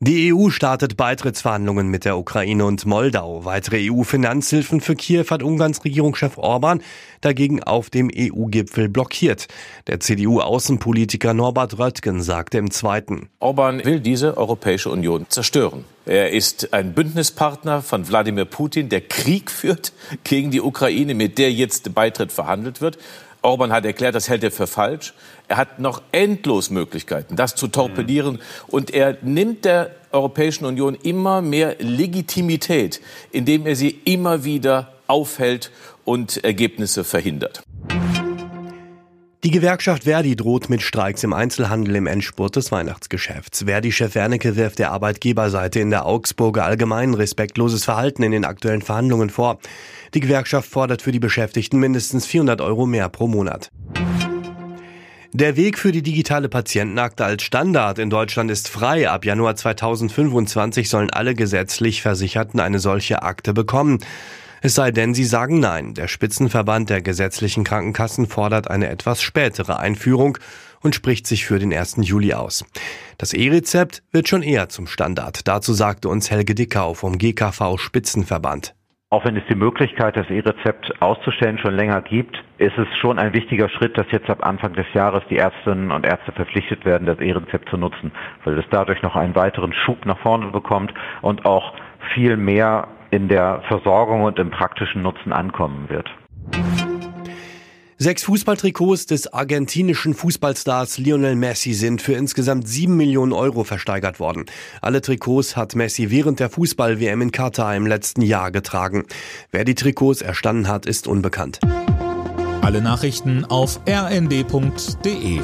Die EU startet Beitrittsverhandlungen mit der Ukraine und Moldau. Weitere EU-Finanzhilfen für Kiew hat Ungarns Regierungschef Orban dagegen auf dem EU-Gipfel blockiert. Der CDU-Außenpolitiker Norbert Röttgen sagte im Zweiten. Orban will diese Europäische Union zerstören. Er ist ein Bündnispartner von Wladimir Putin, der Krieg führt gegen die Ukraine, mit der jetzt Beitritt verhandelt wird. Orban hat erklärt, das hält er für falsch. Er hat noch endlos Möglichkeiten, das zu torpedieren. Und er nimmt der Europäischen Union immer mehr Legitimität, indem er sie immer wieder aufhält und Ergebnisse verhindert. Die Gewerkschaft Verdi droht mit Streiks im Einzelhandel im Endspurt des Weihnachtsgeschäfts. Verdi-Chef Wernicke wirft der Arbeitgeberseite in der Augsburger Allgemeinen respektloses Verhalten in den aktuellen Verhandlungen vor. Die Gewerkschaft fordert für die Beschäftigten mindestens 400 Euro mehr pro Monat. Der Weg für die digitale Patientenakte als Standard in Deutschland ist frei. Ab Januar 2025 sollen alle gesetzlich Versicherten eine solche Akte bekommen. Es sei denn, sie sagen Nein. Der Spitzenverband der gesetzlichen Krankenkassen fordert eine etwas spätere Einführung und spricht sich für den 1. Juli aus. Das E-Rezept wird schon eher zum Standard. Dazu sagte uns Helge Dickau vom GKV Spitzenverband. Auch wenn es die Möglichkeit, das E-Rezept auszustellen, schon länger gibt, ist es schon ein wichtiger Schritt, dass jetzt ab Anfang des Jahres die Ärztinnen und Ärzte verpflichtet werden, das E-Rezept zu nutzen, weil es dadurch noch einen weiteren Schub nach vorne bekommt und auch viel mehr in der Versorgung und im praktischen Nutzen ankommen wird. Sechs Fußballtrikots des argentinischen Fußballstars Lionel Messi sind für insgesamt sieben Millionen Euro versteigert worden. Alle Trikots hat Messi während der Fußball-WM in Katar im letzten Jahr getragen. Wer die Trikots erstanden hat, ist unbekannt. Alle Nachrichten auf rnd.de